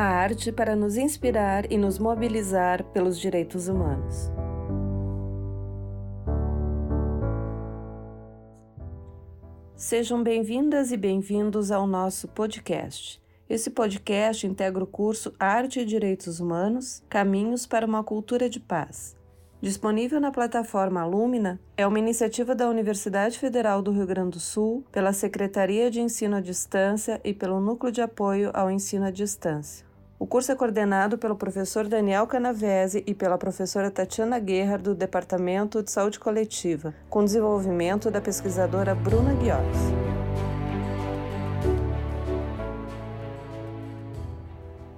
A arte para nos inspirar e nos mobilizar pelos direitos humanos. Sejam bem-vindas e bem-vindos ao nosso podcast. Esse podcast integra o curso Arte e Direitos Humanos Caminhos para uma Cultura de Paz Disponível na plataforma Lumina, é uma iniciativa da Universidade Federal do Rio Grande do Sul, pela Secretaria de Ensino à Distância e pelo Núcleo de Apoio ao Ensino à Distância. O curso é coordenado pelo professor Daniel Canavese e pela professora Tatiana Guerra, do Departamento de Saúde Coletiva, com desenvolvimento da pesquisadora Bruna Guios.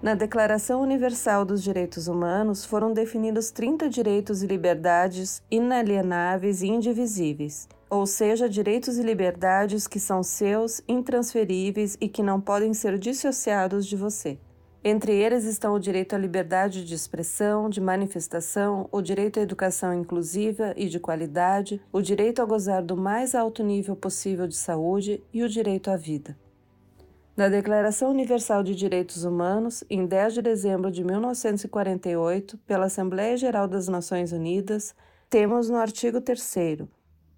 Na Declaração Universal dos Direitos Humanos foram definidos 30 direitos e liberdades inalienáveis e indivisíveis, ou seja, direitos e liberdades que são seus, intransferíveis e que não podem ser dissociados de você. Entre eles estão o direito à liberdade de expressão, de manifestação, o direito à educação inclusiva e de qualidade, o direito a gozar do mais alto nível possível de saúde e o direito à vida. Na Declaração Universal de Direitos Humanos, em 10 de dezembro de 1948, pela Assembleia Geral das Nações Unidas, temos no artigo 3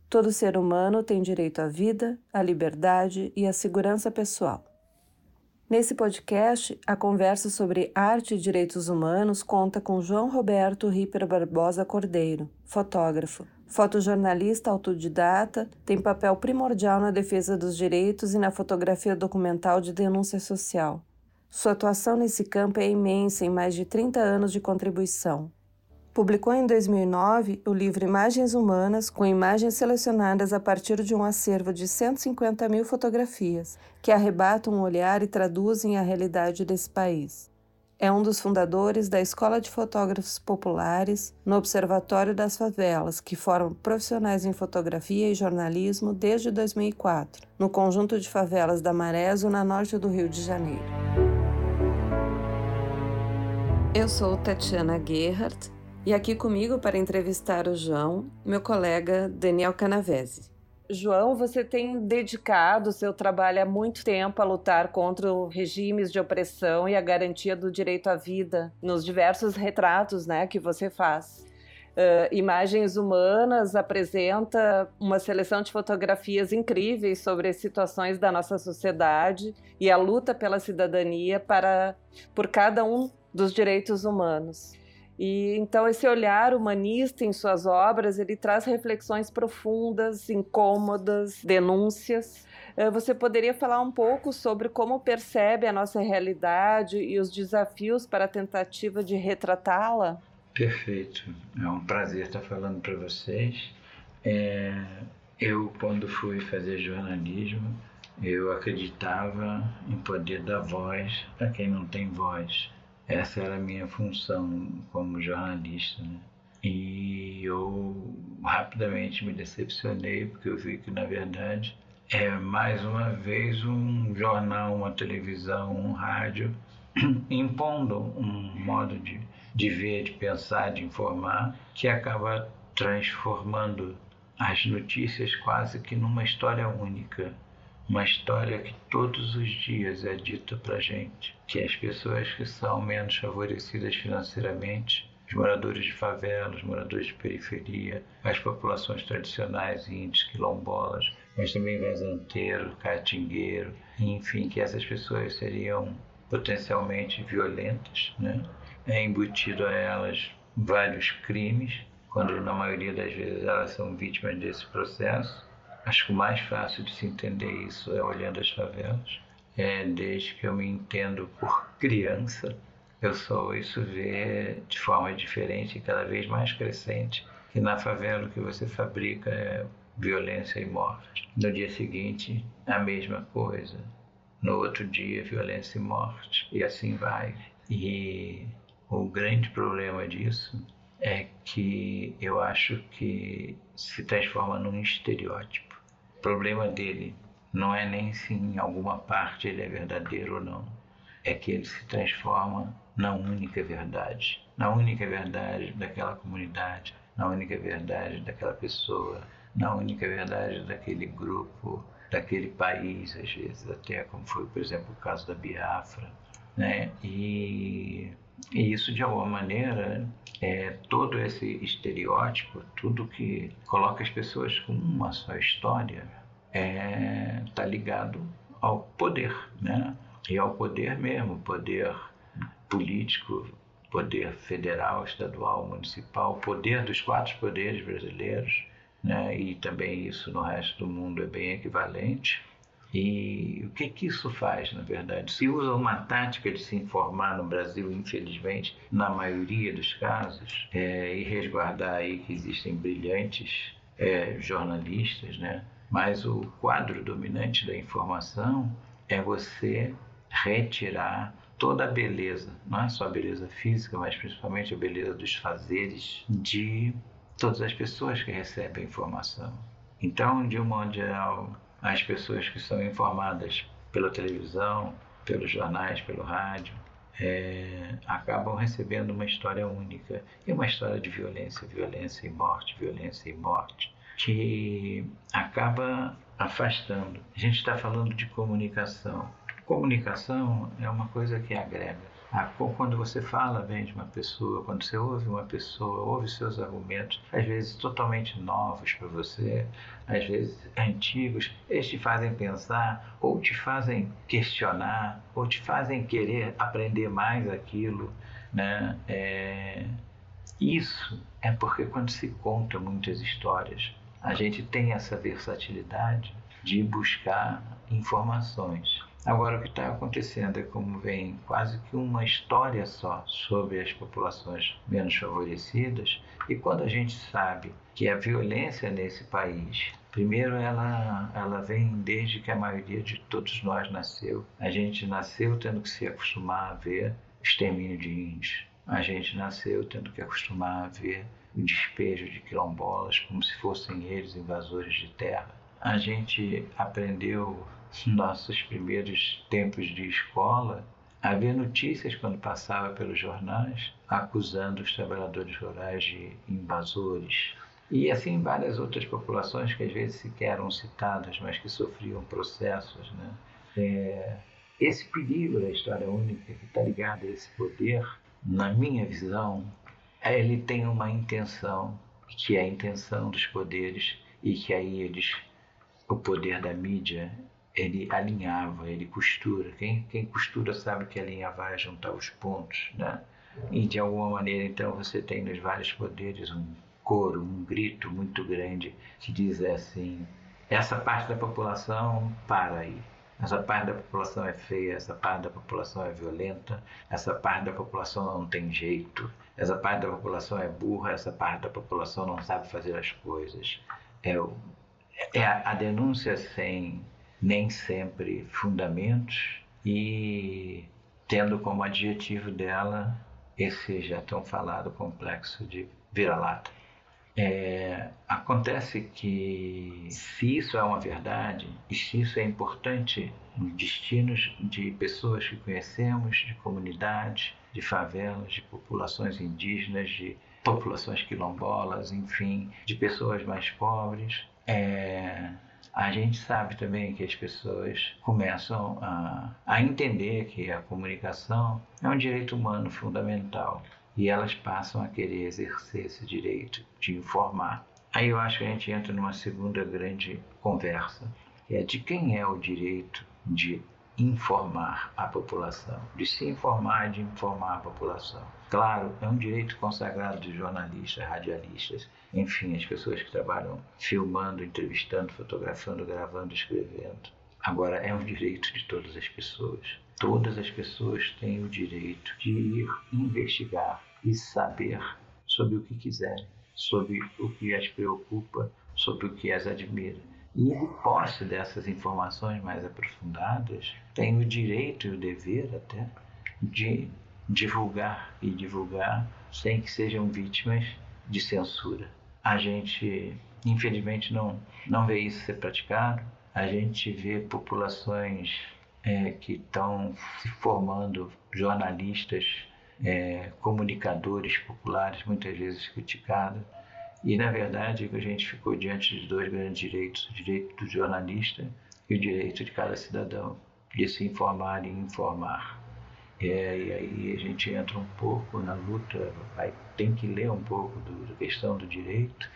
Todo ser humano tem direito à vida, à liberdade e à segurança pessoal. Nesse podcast, a conversa sobre arte e direitos humanos conta com João Roberto Ripper Barbosa Cordeiro, fotógrafo, Fotojornalista autodidata, tem papel primordial na defesa dos direitos e na fotografia documental de denúncia social. Sua atuação nesse campo é imensa em mais de 30 anos de contribuição. Publicou em 2009 o livro Imagens Humanas, com imagens selecionadas a partir de um acervo de 150 mil fotografias, que arrebatam um olhar e traduzem a realidade desse país. É um dos fundadores da Escola de Fotógrafos Populares no Observatório das Favelas, que forma profissionais em fotografia e jornalismo desde 2004, no conjunto de favelas da Maré, zona norte do Rio de Janeiro. Eu sou Tatiana Gerhardt e aqui comigo para entrevistar o João, meu colega Daniel Canavese. João, você tem dedicado seu trabalho há muito tempo a lutar contra regimes de opressão e a garantia do direito à vida nos diversos retratos né, que você faz. Uh, Imagens Humanas apresenta uma seleção de fotografias incríveis sobre as situações da nossa sociedade e a luta pela cidadania para, por cada um dos direitos humanos. E então esse olhar humanista em suas obras, ele traz reflexões profundas, incômodas, denúncias. Eh, você poderia falar um pouco sobre como percebe a nossa realidade e os desafios para a tentativa de retratá-la? Perfeito. É um prazer estar falando para vocês. É, eu, quando fui fazer jornalismo, eu acreditava em poder dar voz a quem não tem voz. Essa era a minha função como jornalista, né? E eu rapidamente me decepcionei porque eu vi que na verdade é mais uma vez um jornal, uma televisão, um rádio impondo um modo de, de ver, de pensar, de informar que acaba transformando as notícias quase que numa história única uma história que todos os dias é dita para gente, que as pessoas que são menos favorecidas financeiramente, os moradores de favelas, os moradores de periferia, as populações tradicionais, índios, quilombolas, mas também vazanteiro, catingueiro, enfim, que essas pessoas seriam potencialmente violentas, né? É embutido a elas vários crimes, quando na maioria das vezes elas são vítimas desse processo Acho que o mais fácil de se entender isso é olhando as favelas. É, desde que eu me entendo por criança, eu só ouço ver de forma diferente e cada vez mais crescente que na favela o que você fabrica é violência e morte. No dia seguinte, a mesma coisa. No outro dia, violência e morte. E assim vai. E o grande problema disso é que eu acho que se transforma num estereótipo problema dele não é nem se em alguma parte ele é verdadeiro ou não, é que ele se transforma na única verdade, na única verdade daquela comunidade, na única verdade daquela pessoa, na única verdade daquele grupo, daquele país, às vezes até como foi, por exemplo, o caso da Biafra, né? E, e isso de alguma maneira esse estereótipo, tudo que coloca as pessoas com uma só história, está é, tá ligado ao poder, né? E ao poder mesmo, poder político, poder federal, estadual, municipal, poder dos quatro poderes brasileiros, né? E também isso no resto do mundo é bem equivalente. E o que, que isso faz, na verdade? Se usa uma tática de se informar no Brasil, infelizmente, na maioria dos casos, é, e resguardar aí que existem brilhantes é, jornalistas, né? Mas o quadro dominante da informação é você retirar toda a beleza, não é só a beleza física, mas principalmente a beleza dos fazeres de todas as pessoas que recebem a informação. Então, de um modo geral, as pessoas que são informadas pela televisão, pelos jornais, pelo rádio, é, acabam recebendo uma história única e uma história de violência, violência e morte, violência e morte, que acaba afastando. A gente está falando de comunicação. Comunicação é uma coisa que agrega quando você fala bem de uma pessoa, quando você ouve uma pessoa, ouve seus argumentos, às vezes totalmente novos para você, às vezes antigos, eles te fazem pensar, ou te fazem questionar, ou te fazem querer aprender mais aquilo, né? É... Isso é porque quando se conta muitas histórias, a gente tem essa versatilidade de buscar informações. Agora, o que está acontecendo é como vem quase que uma história só sobre as populações menos favorecidas, e quando a gente sabe que a violência nesse país, primeiro ela, ela vem desde que a maioria de todos nós nasceu. A gente nasceu tendo que se acostumar a ver extermínio de índios. A gente nasceu tendo que acostumar a ver o despejo de quilombolas como se fossem eles invasores de terra. A gente aprendeu nossos primeiros tempos de escola, havia notícias quando passava pelos jornais acusando os trabalhadores rurais de invasores. E assim várias outras populações que às vezes sequer eram citadas, mas que sofriam processos. Né? É, esse perigo da história única que está ligado a esse poder, na minha visão, ele tem uma intenção, que é a intenção dos poderes, e que aí eles, o poder da mídia, ele alinhava, ele costura. Quem, quem costura sabe que alinhar vai juntar os pontos, né? E de alguma maneira, então, você tem nos vários poderes um coro, um grito muito grande que diz assim: essa parte da população para aí. Essa parte da população é feia, essa parte da população é violenta, essa parte da população não tem jeito, essa parte da população é burra, essa parte da população não sabe fazer as coisas. É, é a, a denúncia sem nem sempre fundamentos e tendo como adjetivo dela esse já tão falado complexo de vira-lata. É, acontece que se isso é uma verdade e se isso é importante nos destinos de pessoas que conhecemos, de comunidades, de favelas, de populações indígenas, de populações quilombolas, enfim, de pessoas mais pobres, é, a gente sabe também que as pessoas começam a, a entender que a comunicação é um direito humano fundamental e elas passam a querer exercer esse direito de informar. Aí eu acho que a gente entra numa segunda grande conversa, que é de quem é o direito de informar a população, de se informar, de informar a população. Claro, é um direito consagrado de jornalistas, radialistas, enfim, as pessoas que trabalham filmando, entrevistando, fotografando, gravando, escrevendo. Agora, é um direito de todas as pessoas. Todas as pessoas têm o direito de ir investigar e saber sobre o que quiserem, sobre o que as preocupa, sobre o que as admira. E em posse dessas informações mais aprofundadas, tem o direito e o dever até de divulgar e divulgar sem que sejam vítimas de censura. A gente, infelizmente, não, não vê isso ser praticado. A gente vê populações é, que estão se formando, jornalistas, é, comunicadores populares, muitas vezes criticados, e, na verdade, a gente ficou diante de dois grandes direitos: o direito do jornalista e o direito de cada cidadão de se informar e informar. É, e aí a gente entra um pouco na luta, vai, tem que ler um pouco do, da questão do direito.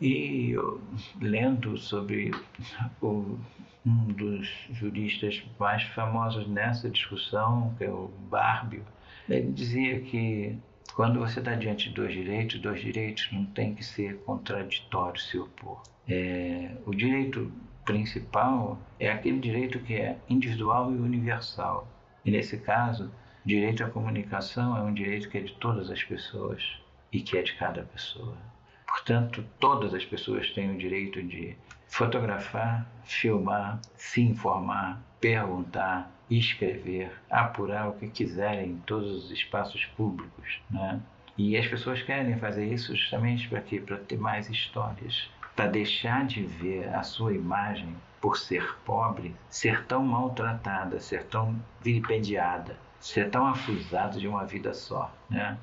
E eu, lendo sobre o, um dos juristas mais famosos nessa discussão, que é o Barbio, ele dizia que quando você está diante de dois direitos, dois direitos não tem que ser contraditórios se opor. É, o direito principal é aquele direito que é individual e universal. E nesse caso, direito à comunicação é um direito que é de todas as pessoas e que é de cada pessoa. Portanto, todas as pessoas têm o direito de fotografar, filmar, se informar, perguntar, escrever, apurar o que quiserem em todos os espaços públicos, né? E as pessoas querem fazer isso justamente para quê? Para ter mais histórias, para deixar de ver a sua imagem por ser pobre, ser tão maltratada, ser tão vilipendiada, ser tão afusada de uma vida só, né?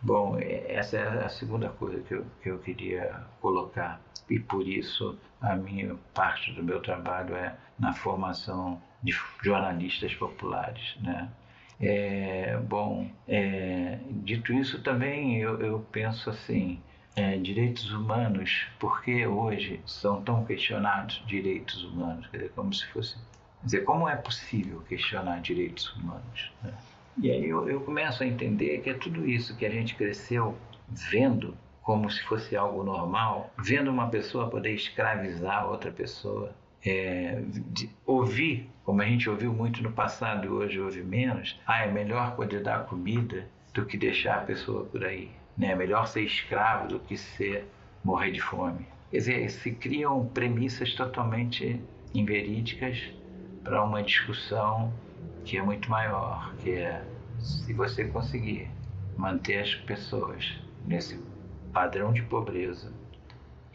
Bom, essa é a segunda coisa que eu, que eu queria colocar e por isso a minha parte do meu trabalho é na formação de jornalistas populares, né? É, bom, é, dito isso também eu, eu penso assim, é, direitos humanos, por que hoje são tão questionados direitos humanos? Quer dizer, como se fosse, quer dizer, como é possível questionar direitos humanos? Né? E aí eu, eu começo a entender que é tudo isso que a gente cresceu vendo como se fosse algo normal, vendo uma pessoa poder escravizar outra pessoa, é, ouvir, como a gente ouviu muito no passado e hoje ouve menos, ah, é melhor poder dar comida do que deixar a pessoa por aí. Né? É melhor ser escravo do que ser morrer de fome. Quer dizer, se criam premissas totalmente inverídicas para uma discussão que é muito maior, que é se você conseguir manter as pessoas nesse padrão de pobreza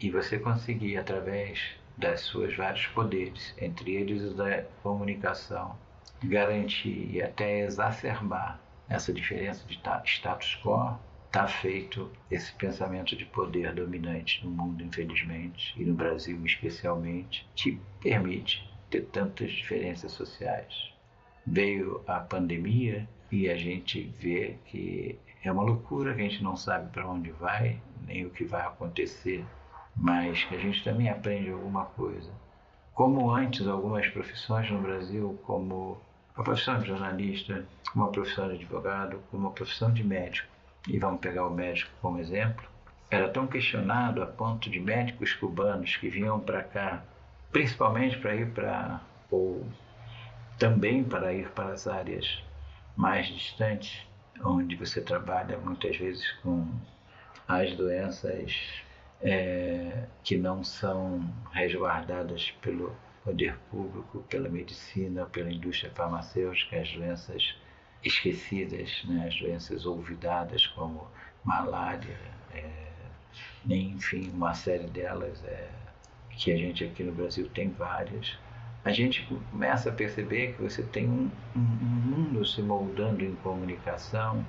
e você conseguir, através das suas vários poderes, entre eles o da comunicação, garantir e até exacerbar essa diferença de status quo, está feito esse pensamento de poder dominante no mundo, infelizmente, e no Brasil especialmente, que permite ter tantas diferenças sociais. Veio a pandemia e a gente vê que é uma loucura a gente não sabe para onde vai, nem o que vai acontecer, mas que a gente também aprende alguma coisa. Como antes, algumas profissões no Brasil, como a profissão de jornalista, como a profissão de advogado, como a profissão de médico, e vamos pegar o médico como exemplo, era tão questionado a ponto de médicos cubanos que vinham para cá, principalmente para ir para, ou também para ir para as áreas mais distantes, onde você trabalha muitas vezes com as doenças é, que não são resguardadas pelo poder público, pela medicina, pela indústria farmacêutica, as doenças esquecidas, né, as doenças olvidadas como malária, é, enfim, uma série delas é, que a gente aqui no Brasil tem várias a gente começa a perceber que você tem um, um, mundo se moldando em comunicação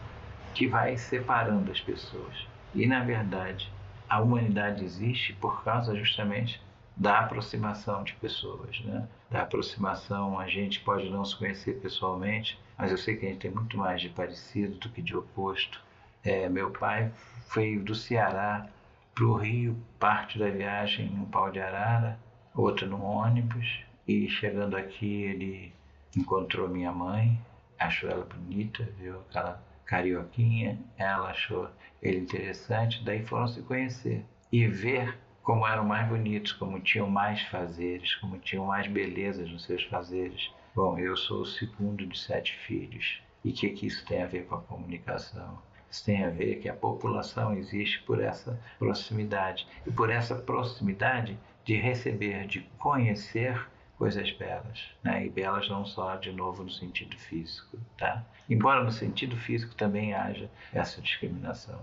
que vai separando as pessoas. E, na verdade, a humanidade existe por causa justamente da aproximação de pessoas, né? da aproximação. A gente pode não se conhecer pessoalmente, mas eu sei que a gente tem muito mais de parecido do que de oposto. É, meu pai veio do Ceará para o Rio, parte da viagem no pau de arara, outra no ônibus, e chegando aqui, ele encontrou minha mãe, achou ela bonita, viu aquela carioquinha, ela achou ele interessante, daí foram se conhecer e ver como eram mais bonitos, como tinham mais fazeres, como tinham mais belezas nos seus fazeres. Bom, eu sou o segundo de sete filhos. E o que, que isso tem a ver com a comunicação? Isso tem a ver que a população existe por essa proximidade. E por essa proximidade de receber, de conhecer coisas belas, né? E belas não só de novo no sentido físico, tá? Embora no sentido físico também haja essa discriminação.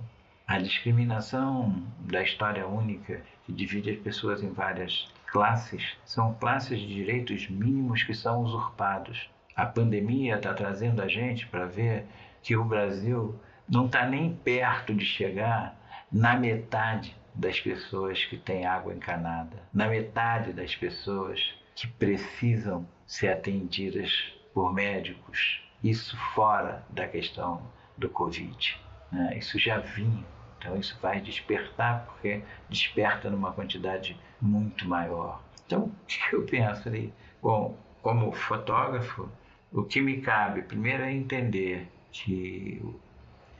A discriminação da história única que divide as pessoas em várias classes são classes de direitos mínimos que são usurpados. A pandemia está trazendo a gente para ver que o Brasil não está nem perto de chegar na metade das pessoas que têm água encanada, na metade das pessoas que precisam ser atendidas por médicos isso fora da questão do Covid. Né? Isso já vinha. Então isso vai despertar, porque desperta numa quantidade muito maior. Então, o que eu penso ali? Bom, como fotógrafo, o que me cabe primeiro é entender que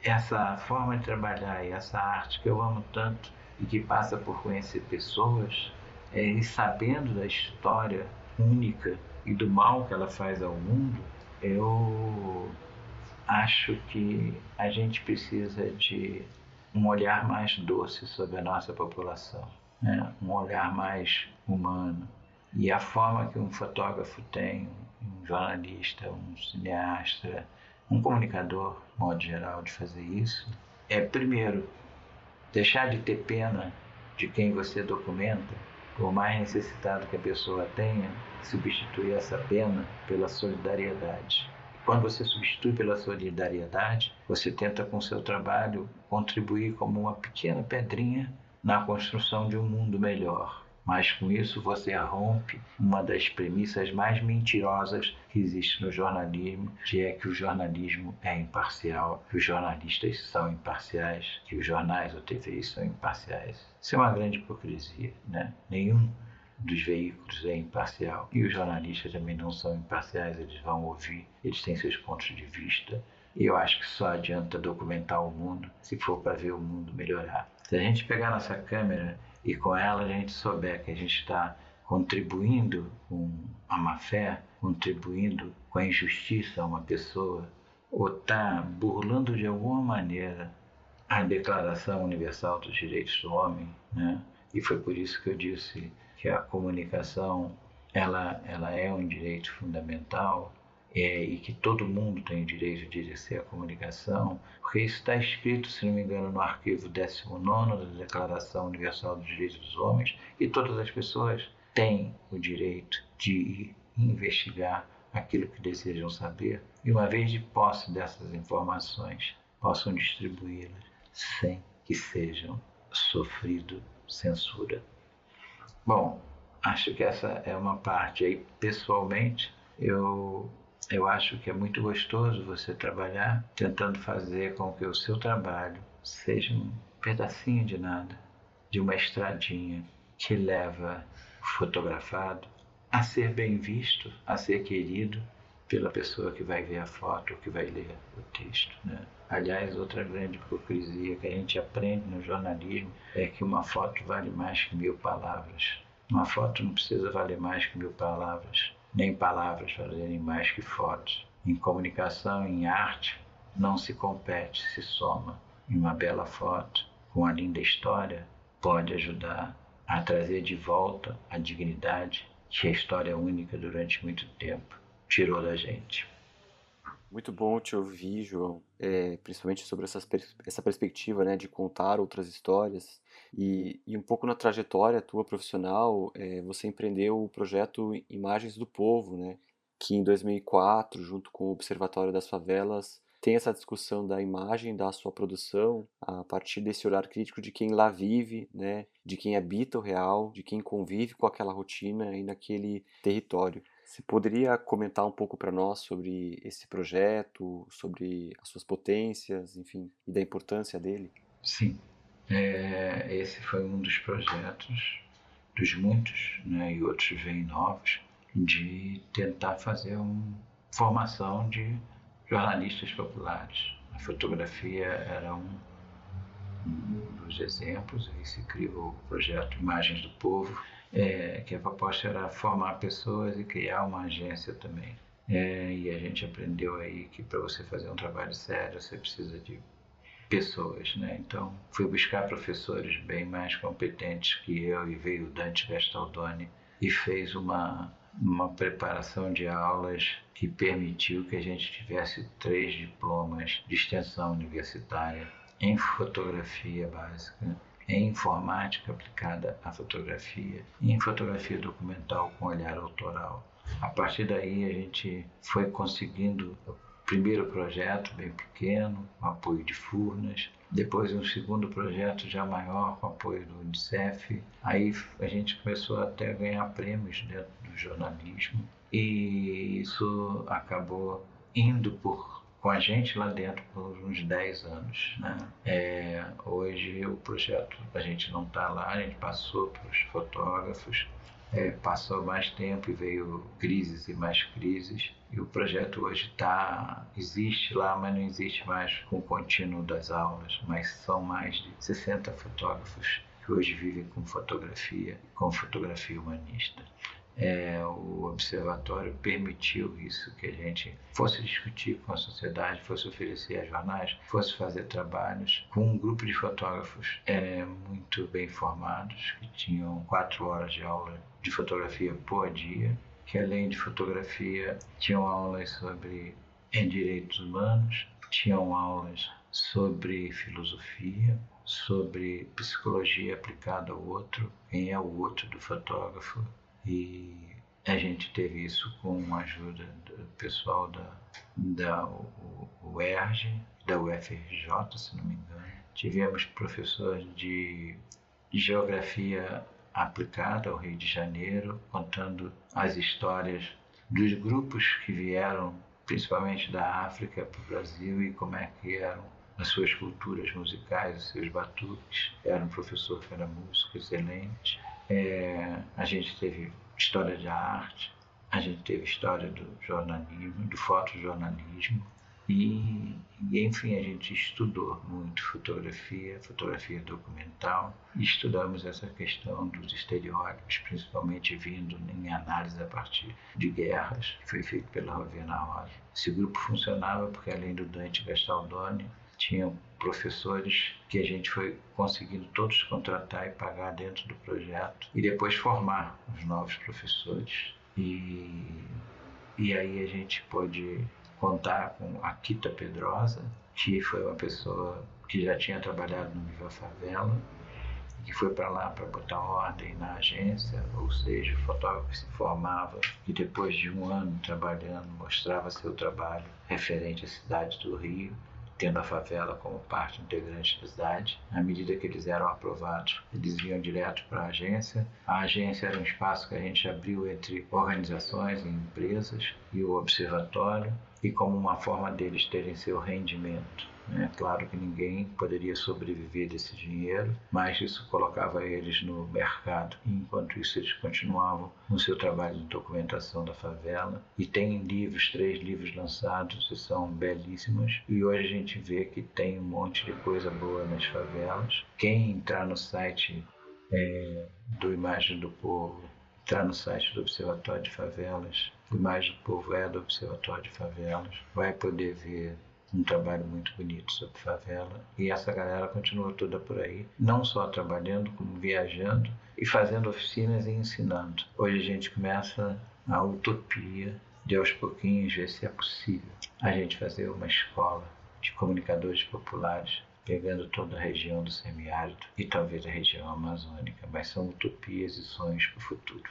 essa forma de trabalhar e essa arte que eu amo tanto e que passa por conhecer pessoas, é, sabendo da história única e do mal que ela faz ao mundo, eu acho que a gente precisa de um olhar mais doce sobre a nossa população, né? um olhar mais humano. E a forma que um fotógrafo tem, um jornalista, um cineasta, um comunicador, de modo geral, de fazer isso, é primeiro deixar de ter pena de quem você documenta, por mais necessitado que a pessoa tenha, substituir essa pena pela solidariedade. Quando você substitui pela solidariedade, você tenta com seu trabalho contribuir como uma pequena pedrinha na construção de um mundo melhor. Mas com isso você rompe uma das premissas mais mentirosas que existe no jornalismo, que é que o jornalismo é imparcial, que os jornalistas são imparciais, que os jornais ou TVs são imparciais. Isso é uma grande hipocrisia, né? Nenhum dos veículos é imparcial. E os jornalistas também não são imparciais, eles vão ouvir, eles têm seus pontos de vista. E eu acho que só adianta documentar o mundo se for para ver o mundo melhorar. Se a gente pegar nossa câmera e com ela a gente souber que a gente está contribuindo com a má fé, contribuindo com a injustiça a uma pessoa, ou está burlando de alguma maneira a Declaração Universal dos Direitos do Homem, né? E foi por isso que eu disse que a comunicação ela, ela é um direito fundamental é, e que todo mundo tem o direito de exercer a comunicação, porque isso está escrito, se não me engano, no arquivo 19 da Declaração Universal dos Direitos dos Homens, e todas as pessoas têm o direito de investigar aquilo que desejam saber, e uma vez de posse dessas informações, possam distribuí-las sem que sejam sofrido censura. Bom, acho que essa é uma parte aí, pessoalmente, eu, eu acho que é muito gostoso você trabalhar tentando fazer com que o seu trabalho seja um pedacinho de nada, de uma estradinha que leva o fotografado a ser bem visto, a ser querido pela pessoa que vai ver a foto que vai ler o texto. Né? Aliás, outra grande hipocrisia que a gente aprende no jornalismo é que uma foto vale mais que mil palavras. Uma foto não precisa valer mais que mil palavras, nem palavras valerem mais que fotos. Em comunicação, em arte, não se compete, se soma. E uma bela foto, com uma linda história, pode ajudar a trazer de volta a dignidade que a história única durante muito tempo tirou da gente. Muito bom te ouvir, João, é, principalmente sobre essas, essa perspectiva né, de contar outras histórias. E, e um pouco na trajetória tua profissional, é, você empreendeu o projeto Imagens do Povo, né, que em 2004, junto com o Observatório das Favelas, tem essa discussão da imagem da sua produção a partir desse olhar crítico de quem lá vive, né, de quem habita o real, de quem convive com aquela rotina e naquele território. Você poderia comentar um pouco para nós sobre esse projeto, sobre as suas potências, enfim, e da importância dele? Sim. É, esse foi um dos projetos, dos muitos, né, e outros vêm novos, de tentar fazer uma formação de jornalistas populares. A fotografia era um, um dos exemplos, aí se criou o projeto Imagens do Povo, é, que a proposta era formar pessoas e criar uma agência também. É, e a gente aprendeu aí que para você fazer um trabalho sério você precisa de pessoas, né? Então fui buscar professores bem mais competentes que eu e veio o Dante Gastaldoni e fez uma uma preparação de aulas que permitiu que a gente tivesse três diplomas de extensão universitária em fotografia básica em informática aplicada à fotografia e em fotografia documental com olhar autoral. A partir daí a gente foi conseguindo o primeiro projeto bem pequeno, com apoio de Furnas, depois um segundo projeto já maior com apoio do Unicef. Aí a gente começou até a ganhar prêmios dentro do jornalismo e isso acabou indo por com a gente lá dentro por uns 10 anos. Né? É, hoje o projeto, a gente não está lá, a gente passou para os fotógrafos, é, passou mais tempo e veio crises e mais crises. E o projeto hoje está existe lá, mas não existe mais com o contínuo das aulas, mas são mais de 60 fotógrafos que hoje vivem com fotografia, com fotografia humanista é, o observatório permitiu isso, que a gente fosse discutir com a sociedade, fosse oferecer a jornais, fosse fazer trabalhos com um grupo de fotógrafos é, muito bem formados, que tinham quatro horas de aula de fotografia por dia, que além de fotografia tinham aulas sobre em direitos humanos, tinham aulas sobre filosofia, sobre psicologia aplicada ao outro, quem é o outro do fotógrafo, e a gente teve isso com a ajuda do pessoal da, da UERJ, da UFRJ, se não me engano. Tivemos professores de geografia aplicada ao Rio de Janeiro, contando as histórias dos grupos que vieram, principalmente da África para o Brasil e como é que eram as suas culturas musicais, os seus batuques. Era um professor que era músico excelente. É, a gente teve história de arte, a gente teve história do jornalismo, do fotojornalismo e, e enfim a gente estudou muito fotografia, fotografia documental e estudamos essa questão dos estereótipos, principalmente vindo em análise a partir de guerras, que foi feito pela Rovena Rosa. Esse grupo funcionava porque além do Dante Gastaldoni tinham professores que a gente foi conseguindo todos contratar e pagar dentro do projeto e depois formar os novos professores. E, e aí a gente pôde contar com a Kita Pedrosa, que foi uma pessoa que já tinha trabalhado no Viva Favela, que foi para lá para botar ordem na agência, ou seja, o fotógrafo se formava e depois de um ano trabalhando mostrava seu trabalho referente à cidade do Rio tendo a favela como parte integrante da cidade. À medida que eles eram aprovados, eles iam direto para a agência. A agência era um espaço que a gente abriu entre organizações e empresas e o observatório, e como uma forma deles terem seu rendimento é claro que ninguém poderia sobreviver desse dinheiro, mas isso colocava eles no mercado. Enquanto isso, eles continuavam no seu trabalho de documentação da favela. E tem livros, três livros lançados, que são belíssimos. E hoje a gente vê que tem um monte de coisa boa nas favelas. Quem entrar no site é, do Imagem do Povo, entrar no site do Observatório de Favelas, Imagem do Povo é do Observatório de Favelas, vai poder ver um trabalho muito bonito sobre favela. E essa galera continua toda por aí, não só trabalhando, como viajando e fazendo oficinas e ensinando. Hoje a gente começa a utopia de aos pouquinhos ver se é possível a gente fazer uma escola de comunicadores populares pegando toda a região do semiárido e talvez a região amazônica, mas são utopias e sonhos para o futuro.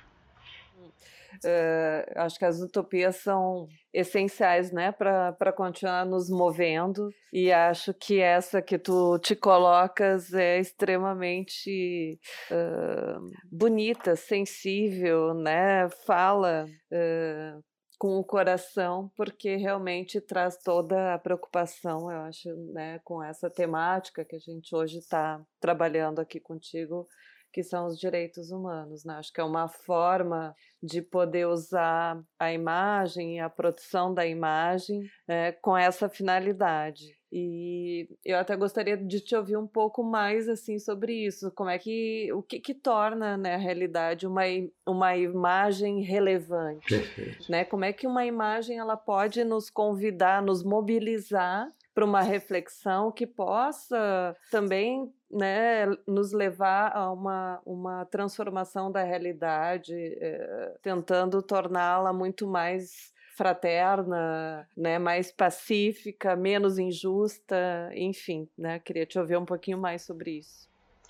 Uh, acho que as utopias são essenciais, né, para continuar nos movendo. E acho que essa que tu te colocas é extremamente uh, bonita, sensível, né? Fala uh, com o coração, porque realmente traz toda a preocupação, eu acho, né, com essa temática que a gente hoje está trabalhando aqui contigo que são os direitos humanos. Né? Acho que é uma forma de poder usar a imagem e a produção da imagem né, com essa finalidade. E eu até gostaria de te ouvir um pouco mais assim sobre isso, como é que o que, que torna né, a realidade uma, uma imagem relevante, Perfeito. né? Como é que uma imagem ela pode nos convidar, nos mobilizar para uma reflexão que possa também né, nos levar a uma, uma transformação da realidade, é, tentando torná-la muito mais fraterna, né, mais pacífica, menos injusta, enfim, né, queria te ouvir um pouquinho mais sobre isso.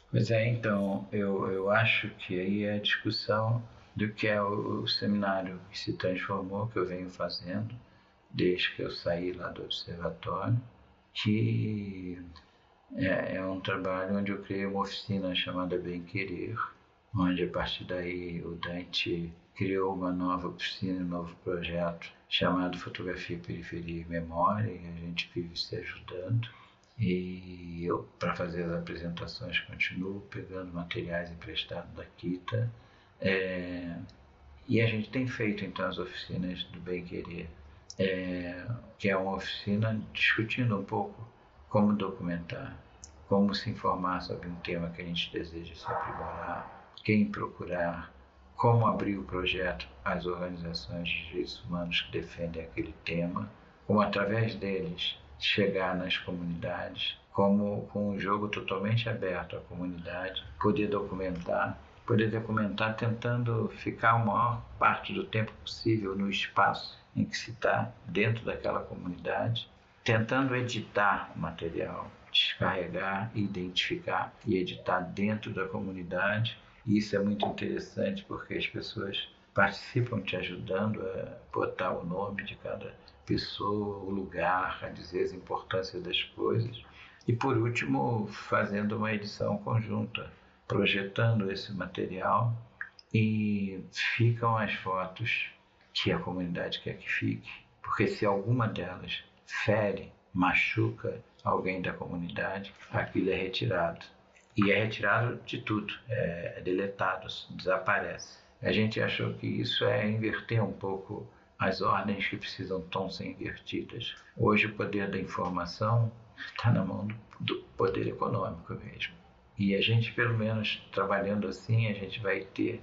Pois é, então, eu, eu acho que aí é a discussão do que é o, o seminário que se transformou, que eu venho fazendo desde que eu saí lá do observatório, que é, é um trabalho onde eu criei uma oficina chamada Bem Querer, onde a partir daí o Dante criou uma nova oficina, um novo projeto chamado Fotografia, Periferia e Memória, e a gente vive se ajudando. E eu, para fazer as apresentações, continuo pegando materiais emprestados da Kita. É, e a gente tem feito então as oficinas do Bem Querer, é, que é uma oficina discutindo um pouco como documentar, como se informar sobre um tema que a gente deseja se aprimorar, quem procurar, como abrir o projeto às organizações de direitos humanos que defendem aquele tema, como através deles chegar nas comunidades, como com um jogo totalmente aberto à comunidade, poder documentar, poder documentar tentando ficar a maior parte do tempo possível no espaço em que se está dentro daquela comunidade, tentando editar o material, descarregar, identificar e editar dentro da comunidade. E isso é muito interessante porque as pessoas participam te ajudando a botar o nome de cada pessoa, o lugar, a dizer as importâncias das coisas. E por último, fazendo uma edição conjunta, projetando esse material e ficam as fotos que a comunidade quer que fique. Porque se alguma delas fere, machuca alguém da comunidade, aquilo é retirado. E é retirado de tudo, é, é deletado, desaparece. A gente achou que isso é inverter um pouco as ordens que precisam tão ser invertidas. Hoje o poder da informação está na mão do, poder econômico mesmo. E a gente, pelo menos trabalhando assim, a gente vai ter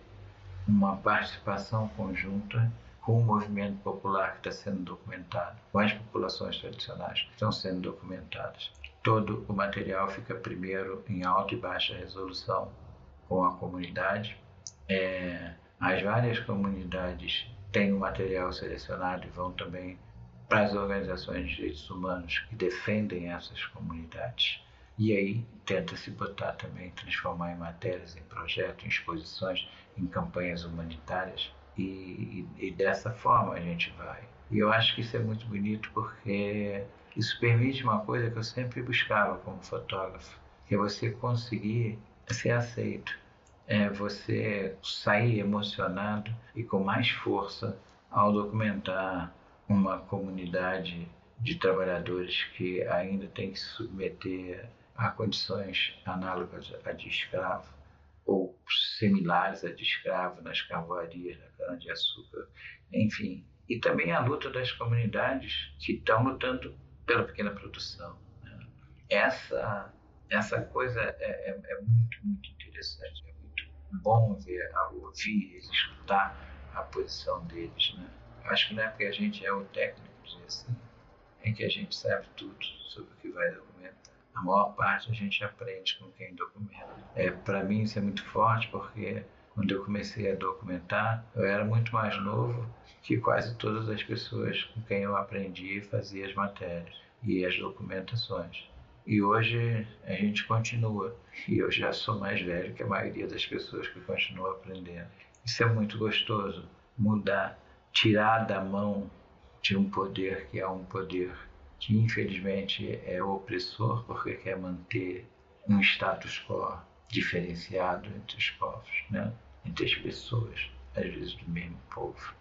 uma participação conjunta com o movimento popular que está sendo documentado, com as populações tradicionais que estão sendo documentadas. Todo o material fica primeiro em alta e baixa resolução com a comunidade. É, as várias comunidades têm o material selecionado e vão também para as organizações de direitos humanos que defendem essas comunidades. E aí tenta-se botar também, transformar em matérias, em projetos, em exposições, em campanhas humanitárias e, e, e dessa forma a gente vai. E eu acho que isso é muito bonito porque isso permite uma coisa que eu sempre buscava como fotógrafo, que é você conseguir ser aceito, é você sair emocionado e com mais força ao documentar uma comunidade de trabalhadores que ainda tem que se submeter a condições análogas a de escravo ou similares de escravo nas carvoarias da cana-de-açúcar, enfim. E também a luta das comunidades que estão lutando pela pequena produção. Né? Essa, essa coisa é, é, é, muito, muito interessante, é muito bom ver, ouvir, escutar a posição deles. Né? Acho que não é porque a gente é o técnico, dizer assim, é que a gente sabe tudo sobre o que vai a maior parte a gente aprende com quem documenta. É, Para mim isso é muito forte porque quando eu comecei a documentar, eu era muito mais novo que quase todas as pessoas com quem eu aprendi e fazia as matérias e as documentações. E hoje a gente continua. E eu já sou mais velho que a maioria das pessoas que continuam aprendendo. Isso é muito gostoso. Mudar, tirar da mão de um poder que é um poder que infelizmente é opressor porque quer manter um status quo diferenciado entre os povos, né? entre as pessoas, às vezes do mesmo povo.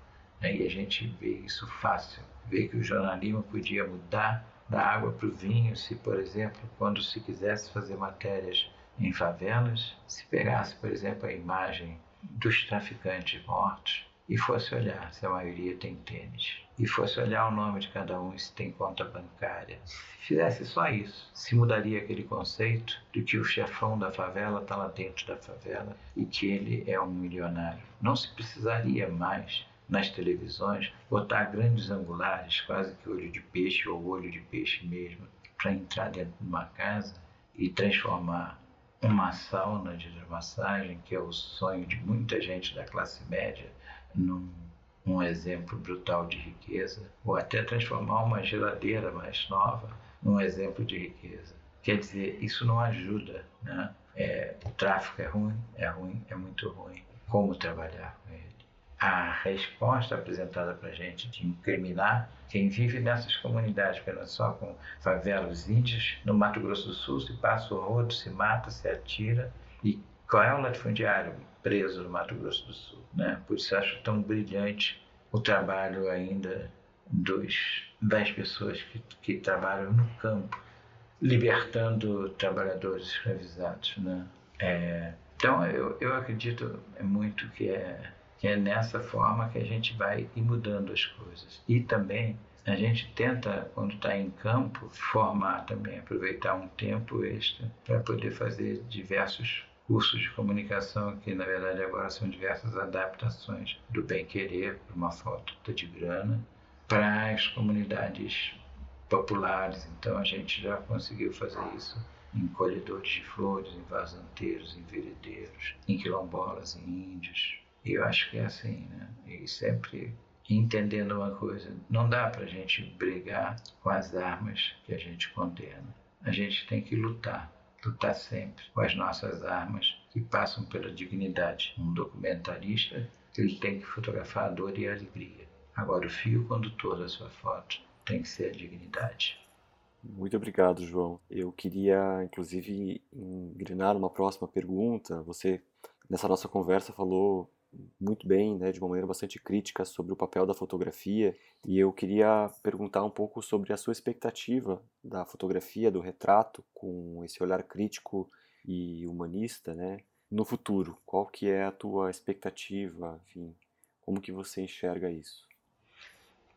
E a gente vê isso fácil, vê que o jornalismo podia mudar da água para o vinho se, por exemplo, quando se quisesse fazer matérias em favelas, se pegasse, por exemplo, a imagem dos traficantes mortos e fosse olhar se a maioria tem tênis, e fosse olhar o nome de cada um se tem conta bancária. Se fizesse só isso, se mudaria aquele conceito de que o chefão da favela está lá dentro da favela e que ele é um milionário. Não se precisaria mais nas televisões botar grandes angulares, quase que olho de peixe ou olho de peixe mesmo, para entrar dentro de uma casa e transformar uma sauna de hidromassagem, que é o sonho de muita gente da classe média, num um exemplo brutal de riqueza, ou até transformar uma geladeira mais nova num exemplo de riqueza. Quer dizer, isso não ajuda, né? É, o tráfico é ruim, é ruim, é muito ruim. Como trabalhar com ele? A resposta apresentada para a gente de incriminar quem vive nessas comunidades, pelo só com favelas índias, no Mato Grosso do Sul, se passa o rodo, se mata, se atira. E qual é o latifundiário? Preso no Mato Grosso do Sul. Né? Por isso acho tão brilhante o trabalho ainda dos, das pessoas que, que trabalham no campo, libertando trabalhadores escravizados. Né? É, então eu, eu acredito muito que é, que é nessa forma que a gente vai ir mudando as coisas. E também a gente tenta, quando está em campo, formar também, aproveitar um tempo extra para poder fazer diversos cursos de comunicação, que na verdade agora são diversas adaptações do bem-querer para uma falta de grana, para as comunidades populares. Então a gente já conseguiu fazer isso em colhedores de flores, em vazanteiros, em veredeiros, em quilombolas, em índios. E eu acho que é assim, né? E sempre entendendo uma coisa: não dá para a gente brigar com as armas que a gente condena. A gente tem que lutar, lutar sempre com as nossas armas que passam pela dignidade. Um documentarista ele tem que fotografar a dor e a alegria. Agora, o fio condutor da sua foto tem que ser a dignidade. Muito obrigado, João. Eu queria, inclusive, engrenar uma próxima pergunta. Você, nessa nossa conversa, falou muito bem, né, de uma maneira bastante crítica sobre o papel da fotografia, e eu queria perguntar um pouco sobre a sua expectativa da fotografia, do retrato, com esse olhar crítico e humanista, né, no futuro. Qual que é a tua expectativa, enfim, como que você enxerga isso?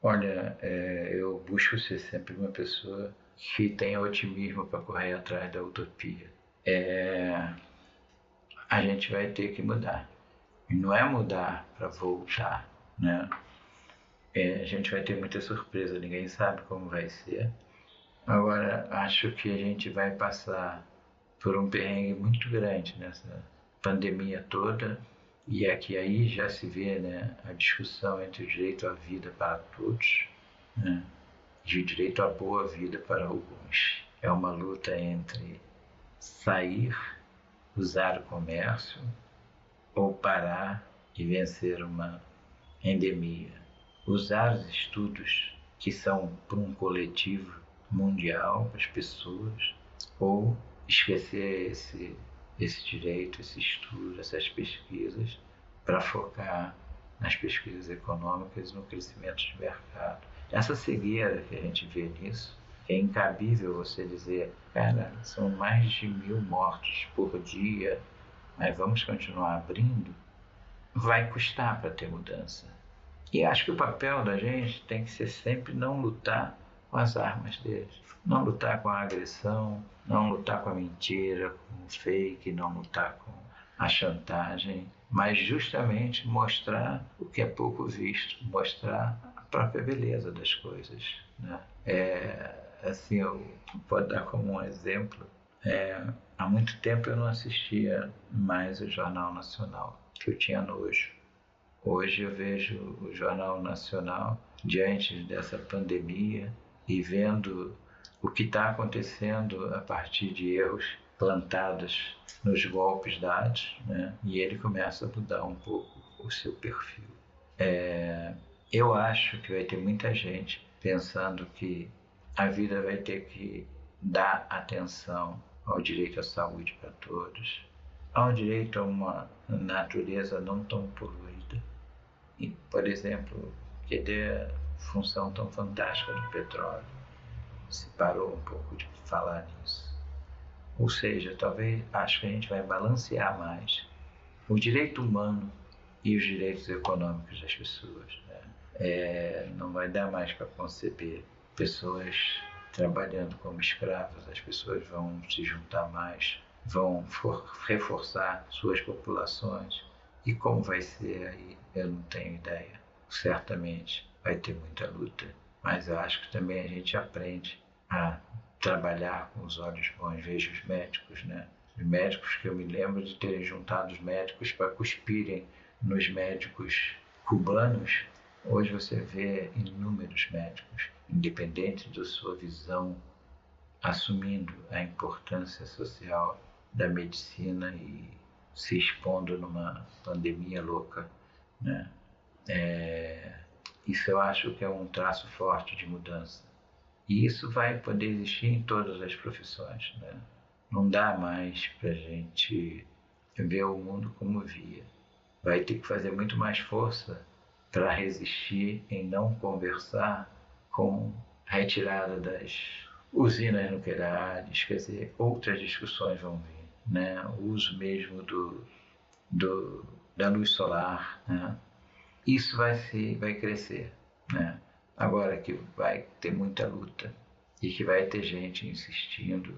Olha, é, eu busco ser sempre uma pessoa que tenha otimismo para correr atrás da utopia. É, a gente vai ter que mudar e não é mudar para voltar, né? É, a gente vai ter muita surpresa, ninguém sabe como vai ser. Agora, acho que a gente vai passar por um perrengue muito grande nessa pandemia toda, e aqui aí já se vê né, a discussão entre o direito à vida para todos né, e o direito à boa vida para alguns. É uma luta entre sair, usar o comércio, ou parar e vencer uma endemia. Usar os estudos que são para um coletivo mundial, para as pessoas, ou esquecer esse, esse direito, esse estudo, essas pesquisas, para focar nas pesquisas econômicas e no crescimento de mercado. Essa cegueira que a gente vê nisso, é incabível você dizer, cara, são mais de mil mortos por dia mas vamos continuar abrindo, vai custar para ter mudança. E acho que o papel da gente tem que ser sempre não lutar com as armas deles, não lutar com a agressão, não lutar com a mentira, com o fake, não lutar com a chantagem, mas justamente mostrar o que é pouco visto, mostrar a própria beleza das coisas. Né? É, assim, eu posso dar como um exemplo é, há muito tempo eu não assistia mais o Jornal Nacional, que eu tinha nojo. Hoje eu vejo o Jornal Nacional diante dessa pandemia e vendo o que está acontecendo a partir de erros plantados nos golpes dados, né? e ele começa a mudar um pouco o seu perfil. É, eu acho que vai ter muita gente pensando que a vida vai ter que dar atenção ao direito à saúde para todos, ao direito a uma natureza não tão poluída. E, por exemplo, que dê a função tão fantástica do petróleo. Se parou um pouco de falar nisso. Ou seja, talvez acho que a gente vai balancear mais o direito humano e os direitos econômicos das pessoas. Né? É, não vai dar mais para conceber pessoas trabalhando como escravos, as pessoas vão se juntar mais, vão for, reforçar suas populações. E como vai ser aí, eu não tenho ideia. Certamente vai ter muita luta, mas eu acho que também a gente aprende a trabalhar com os olhos bons. Vejo os médicos, né? Os médicos que eu me lembro de terem juntado os médicos para cuspirem nos médicos cubanos. Hoje você vê inúmeros médicos independente da sua visão, assumindo a importância social da medicina e se expondo numa pandemia louca, né? É, isso eu acho que é um traço forte de mudança. E isso vai poder existir em todas as profissões. Né? Não dá mais para a gente ver o mundo como via. vai ter que fazer muito mais força para resistir em não conversar com a retirada das usinas nucleares, quer dizer, outras discussões vão vir, né? O uso mesmo do, do da luz solar, né? Isso vai ser, vai crescer, né? Agora que vai ter muita luta e que vai ter gente insistindo,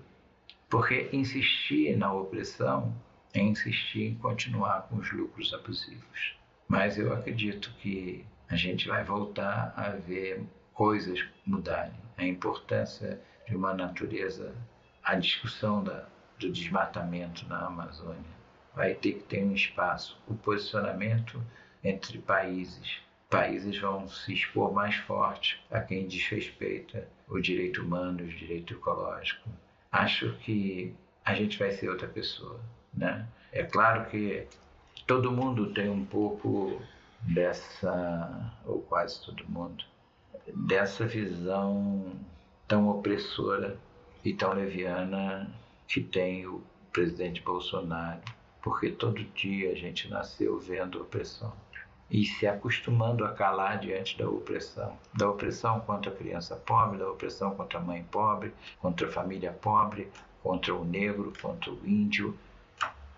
porque insistir na opressão é insistir em continuar com os lucros abusivos. Mas eu acredito que a gente vai voltar a ver coisas mudarem. A importância de uma natureza, a discussão da, do desmatamento na Amazônia vai ter que ter um espaço. O posicionamento entre países. Países vão se expor mais forte a quem desrespeita o direito humano, o direito ecológico. Acho que a gente vai ser outra pessoa, né? É claro que todo mundo tem um pouco dessa, ou quase todo mundo, dessa visão tão opressora e tão leviana que tem o presidente Bolsonaro, porque todo dia a gente nasceu vendo opressão e se acostumando a calar diante da opressão. Da opressão contra a criança pobre, da opressão contra a mãe pobre, contra a família pobre, contra o negro, contra o índio,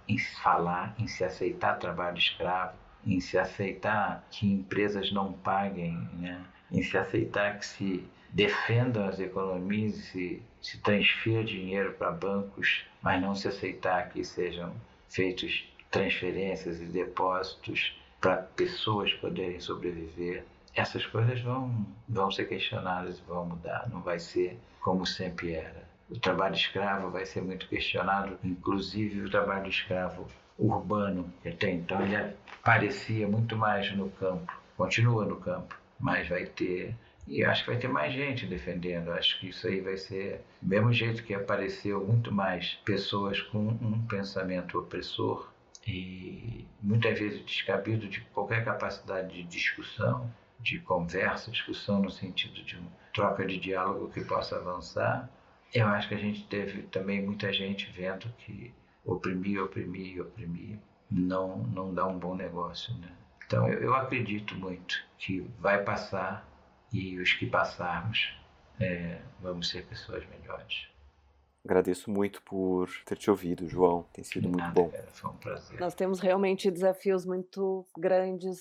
em falar, em se aceitar trabalho escravo, em se aceitar que empresas não paguem, né? Em se aceitar que se defendam as economias e se, se transfira dinheiro para bancos, mas não se aceitar que sejam feitos transferências e depósitos para pessoas poderem sobreviver, essas coisas vão, vão ser questionadas e vão mudar. Não vai ser como sempre era. O trabalho escravo vai ser muito questionado, inclusive o trabalho escravo urbano, que até então ele aparecia muito mais no campo, continua no campo, mas vai ter e acho que vai ter mais gente defendendo. Acho que isso aí vai ser do mesmo jeito que apareceu muito mais pessoas com um pensamento opressor e muitas vezes descabido de qualquer capacidade de discussão, de conversa, discussão no sentido de uma troca de diálogo que possa avançar. Eu acho que a gente teve também muita gente vendo que oprimir, oprimir, oprimir não não dá um bom negócio, né? Então eu, acredito muito que vai passar e os que passarmos é, vamos ser pessoas melhores. Agradeço muito por ter te ouvido, João. Tem sido muito bom. Cara, foi um prazer. Nós temos realmente desafios muito grandes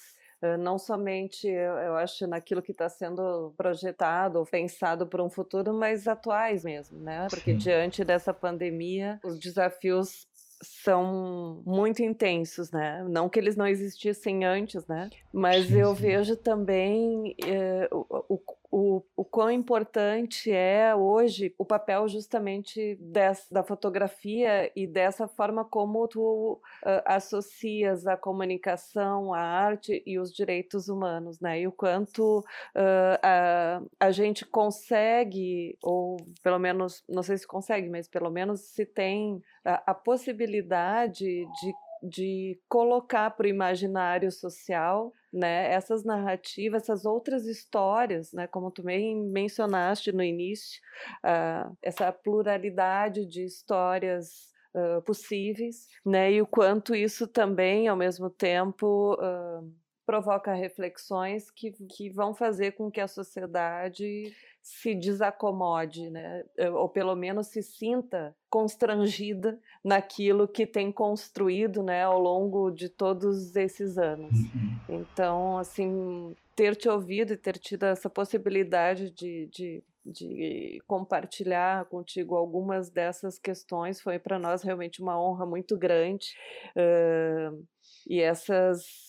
não somente, eu acho, naquilo que está sendo projetado ou pensado para um futuro, mas atuais mesmo, né? Porque Sim. diante dessa pandemia, os desafios são muito intensos, né? Não que eles não existissem antes, né? Mas eu vejo também é, o, o, o quão importante é hoje o papel justamente dessa, da fotografia e dessa forma como tu uh, associas a comunicação, a arte e os direitos humanos, né? E o quanto uh, a, a gente consegue, ou pelo menos, não sei se consegue, mas pelo menos se tem a, a possibilidade de de colocar para o imaginário social né, essas narrativas, essas outras histórias, né, como tu bem mencionaste no início, uh, essa pluralidade de histórias uh, possíveis, né, e o quanto isso também, ao mesmo tempo, uh, provoca reflexões que, que vão fazer com que a sociedade se desacomode, né? ou pelo menos se sinta constrangida naquilo que tem construído né, ao longo de todos esses anos. Uhum. Então, assim, ter te ouvido e ter tido essa possibilidade de, de, de compartilhar contigo algumas dessas questões foi para nós realmente uma honra muito grande. Uh, e essas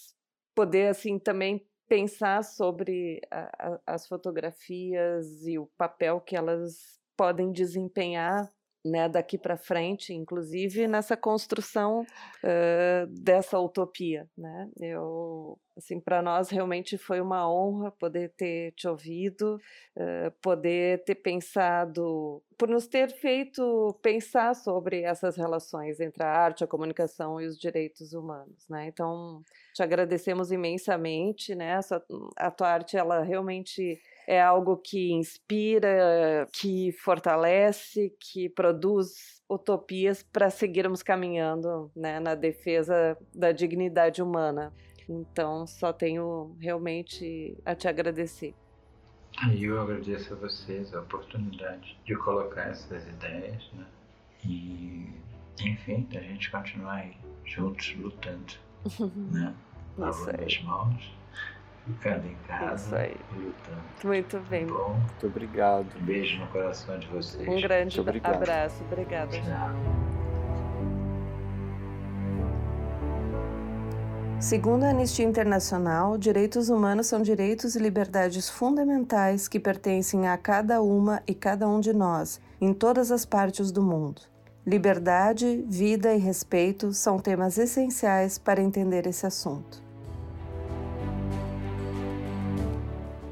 poder assim também pensar sobre a, a, as fotografias e o papel que elas podem desempenhar né, daqui para frente, inclusive nessa construção uh, dessa utopia, né? Eu, assim, para nós realmente foi uma honra poder ter te ouvido, uh, poder ter pensado, por nos ter feito pensar sobre essas relações entre a arte, a comunicação e os direitos humanos, né? Então, te agradecemos imensamente, né? a tua arte, ela realmente é algo que inspira, que fortalece, que produz utopias para seguirmos caminhando né, na defesa da dignidade humana. Então, só tenho realmente a te agradecer. E eu agradeço a vocês a oportunidade de colocar essas ideias, né? E, enfim, da gente continuar aí, juntos, lutando, né? Lavando as mãos, ficando em casa lutando. Muito bem. Tá bom? Muito obrigado. Um beijo no coração de vocês. Um grande obrigado. abraço. Obrigada. Tchau. Segundo a Anistia Internacional, direitos humanos são direitos e liberdades fundamentais que pertencem a cada uma e cada um de nós, em todas as partes do mundo. Liberdade, vida e respeito são temas essenciais para entender esse assunto.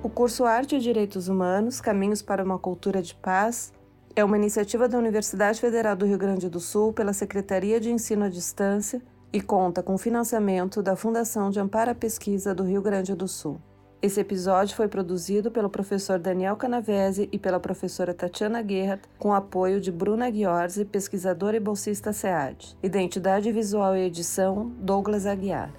O curso Arte e Direitos Humanos Caminhos para uma Cultura de Paz é uma iniciativa da Universidade Federal do Rio Grande do Sul pela Secretaria de Ensino à Distância e conta com financiamento da Fundação de Amparo à Pesquisa do Rio Grande do Sul. Esse episódio foi produzido pelo professor Daniel Canavese e pela professora Tatiana Gerhardt, com apoio de Bruna Ghiorzi, pesquisadora e bolsista SEAD. Identidade visual e edição, Douglas Aguiar.